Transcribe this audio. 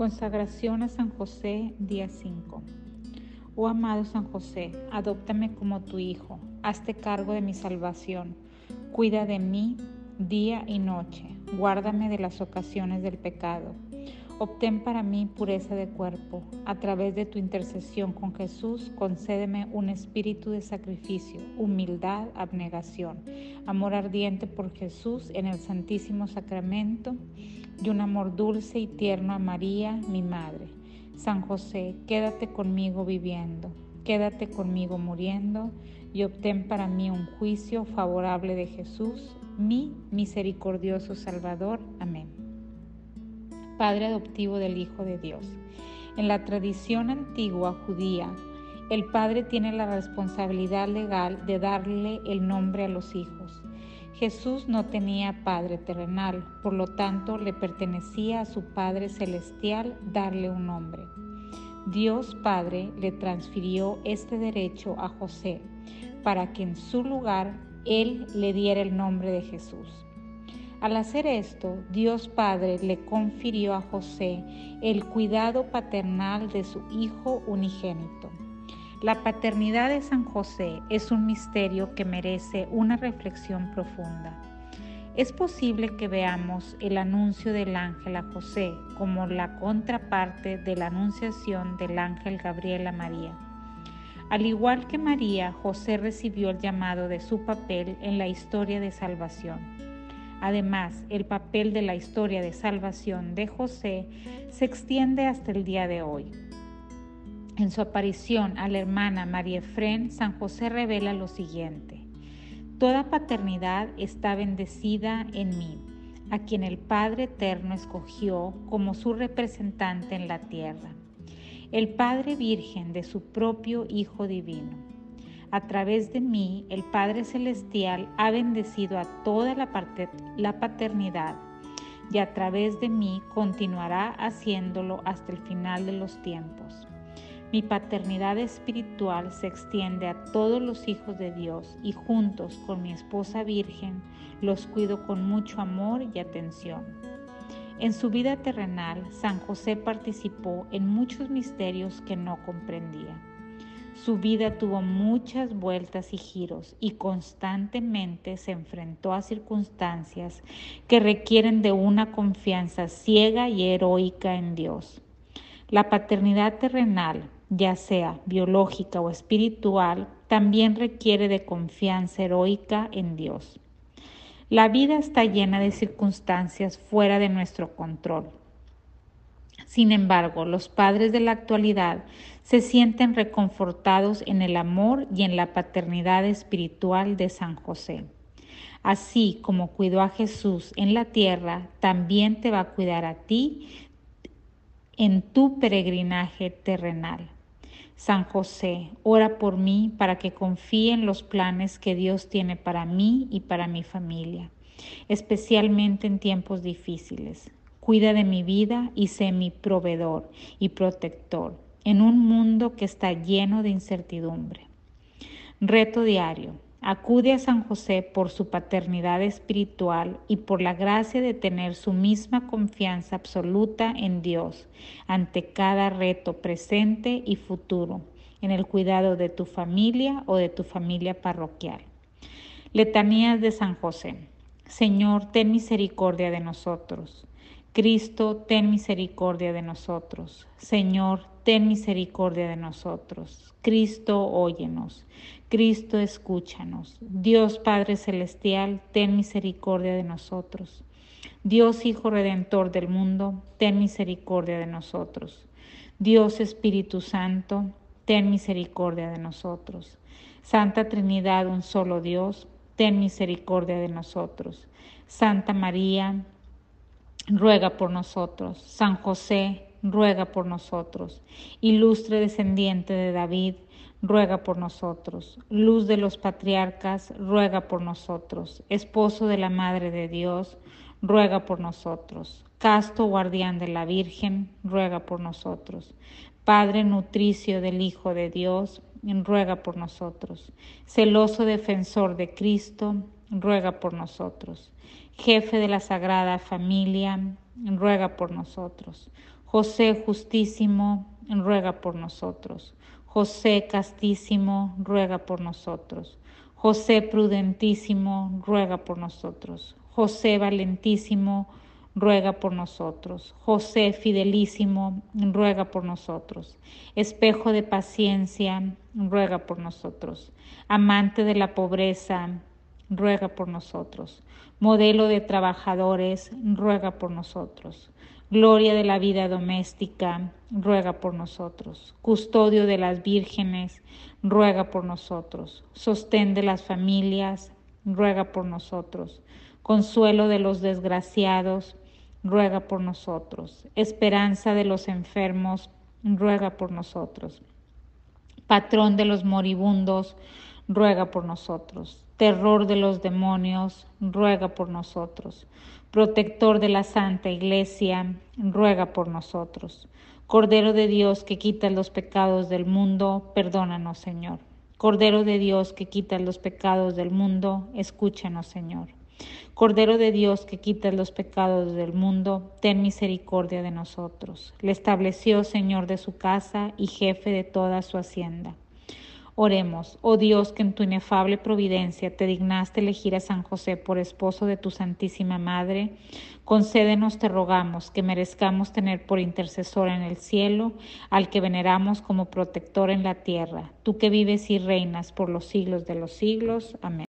Consagración a San José, día 5. Oh amado San José, adóptame como tu Hijo, hazte cargo de mi salvación, cuida de mí día y noche, guárdame de las ocasiones del pecado. Obtén para mí pureza de cuerpo. A través de tu intercesión con Jesús, concédeme un espíritu de sacrificio, humildad, abnegación, amor ardiente por Jesús en el Santísimo Sacramento y un amor dulce y tierno a María, mi Madre. San José, quédate conmigo viviendo, quédate conmigo muriendo y obtén para mí un juicio favorable de Jesús, mi misericordioso Salvador. Amén. Padre adoptivo del Hijo de Dios. En la tradición antigua judía, el padre tiene la responsabilidad legal de darle el nombre a los hijos. Jesús no tenía Padre terrenal, por lo tanto le pertenecía a su Padre celestial darle un nombre. Dios Padre le transfirió este derecho a José para que en su lugar él le diera el nombre de Jesús. Al hacer esto, Dios Padre le confirió a José el cuidado paternal de su Hijo unigénito. La paternidad de San José es un misterio que merece una reflexión profunda. Es posible que veamos el anuncio del ángel a José como la contraparte de la anunciación del ángel Gabriel a María. Al igual que María, José recibió el llamado de su papel en la historia de salvación. Además, el papel de la historia de salvación de José se extiende hasta el día de hoy. En su aparición a la hermana María Efren, San José revela lo siguiente. Toda paternidad está bendecida en mí, a quien el Padre Eterno escogió como su representante en la tierra, el Padre Virgen de su propio Hijo Divino. A través de mí, el Padre Celestial ha bendecido a toda la, la paternidad y a través de mí continuará haciéndolo hasta el final de los tiempos. Mi paternidad espiritual se extiende a todos los hijos de Dios y juntos con mi esposa virgen los cuido con mucho amor y atención. En su vida terrenal, San José participó en muchos misterios que no comprendía. Su vida tuvo muchas vueltas y giros y constantemente se enfrentó a circunstancias que requieren de una confianza ciega y heroica en Dios. La paternidad terrenal ya sea biológica o espiritual, también requiere de confianza heroica en Dios. La vida está llena de circunstancias fuera de nuestro control. Sin embargo, los padres de la actualidad se sienten reconfortados en el amor y en la paternidad espiritual de San José. Así como cuidó a Jesús en la tierra, también te va a cuidar a ti en tu peregrinaje terrenal. San José, ora por mí para que confíe en los planes que Dios tiene para mí y para mi familia, especialmente en tiempos difíciles. Cuida de mi vida y sé mi proveedor y protector en un mundo que está lleno de incertidumbre. Reto diario. Acude a San José por su paternidad espiritual y por la gracia de tener su misma confianza absoluta en Dios ante cada reto presente y futuro, en el cuidado de tu familia o de tu familia parroquial. Letanías de San José. Señor, ten misericordia de nosotros. Cristo, ten misericordia de nosotros. Señor, ten misericordia de nosotros. Cristo, óyenos. Cristo, escúchanos. Dios Padre Celestial, ten misericordia de nosotros. Dios Hijo Redentor del mundo, ten misericordia de nosotros. Dios Espíritu Santo, ten misericordia de nosotros. Santa Trinidad, un solo Dios, ten misericordia de nosotros. Santa María, ruega por nosotros. San José, ruega por nosotros. Ilustre descendiente de David, ruega por nosotros. Luz de los patriarcas, ruega por nosotros. Esposo de la Madre de Dios, ruega por nosotros. Casto guardián de la Virgen, ruega por nosotros. Padre nutricio del Hijo de Dios, ruega por nosotros. Celoso defensor de Cristo, ruega por nosotros. Jefe de la Sagrada Familia, ruega por nosotros José justísimo, ruega por nosotros. José castísimo, ruega por nosotros. José prudentísimo, ruega por nosotros. José valentísimo, ruega por nosotros. José fidelísimo, ruega por nosotros. Espejo de paciencia, ruega por nosotros. Amante de la pobreza, ruega por nosotros. Modelo de trabajadores, ruega por nosotros. Gloria de la vida doméstica, ruega por nosotros. Custodio de las vírgenes, ruega por nosotros. Sostén de las familias, ruega por nosotros. Consuelo de los desgraciados, ruega por nosotros. Esperanza de los enfermos, ruega por nosotros. Patrón de los moribundos, ruega por nosotros. Terror de los demonios, ruega por nosotros protector de la Santa Iglesia, ruega por nosotros. Cordero de Dios que quita los pecados del mundo, perdónanos, Señor. Cordero de Dios que quita los pecados del mundo, escúchanos, Señor. Cordero de Dios que quita los pecados del mundo, ten misericordia de nosotros. Le estableció Señor de su casa y jefe de toda su hacienda Oremos, oh Dios, que en tu inefable providencia te dignaste elegir a San José por esposo de tu Santísima Madre, concédenos, te rogamos, que merezcamos tener por intercesor en el cielo al que veneramos como protector en la tierra, tú que vives y reinas por los siglos de los siglos. Amén.